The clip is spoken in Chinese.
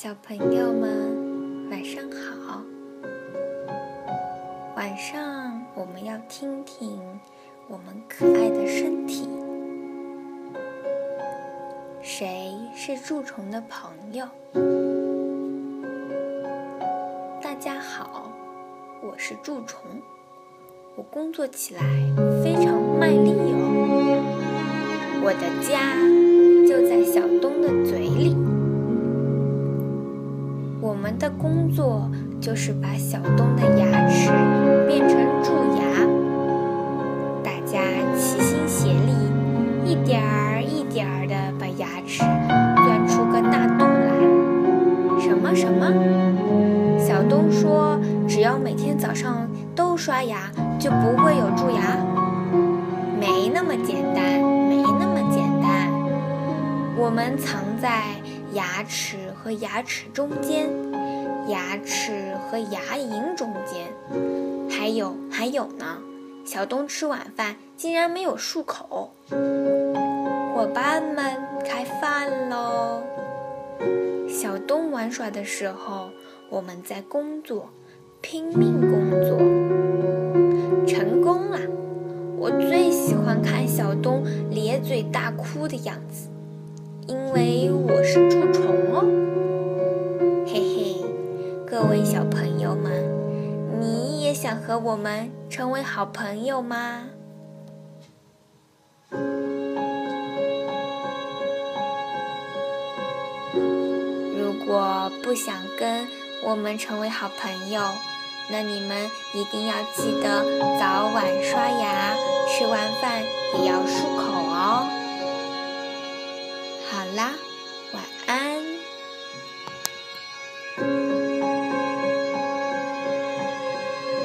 小朋友们，晚上好。晚上我们要听听我们可爱的身体。谁是蛀虫的朋友？大家好，我是蛀虫。我工作起来非常卖力我们的工作就是把小东的牙齿变成蛀牙。大家齐心协力，一点儿一点儿地把牙齿钻出个大洞来。什么什么？小东说：“只要每天早上都刷牙。”就不会有蛀牙，没那么简单，没那么简单。我们藏在牙齿和牙齿中间，牙齿和牙龈中间，还有还有呢。小东吃晚饭竟然没有漱口。伙伴们，开饭喽！小东玩耍的时候，我们在工作，拼命工作。成功了！我最喜欢看小东咧嘴大哭的样子，因为我是蛀虫友们，你也想和我们成为好朋友吗？如果不想跟我们成为好朋友，那你们一定要记得早晚刷牙，吃完饭也要漱口哦。好啦，晚安。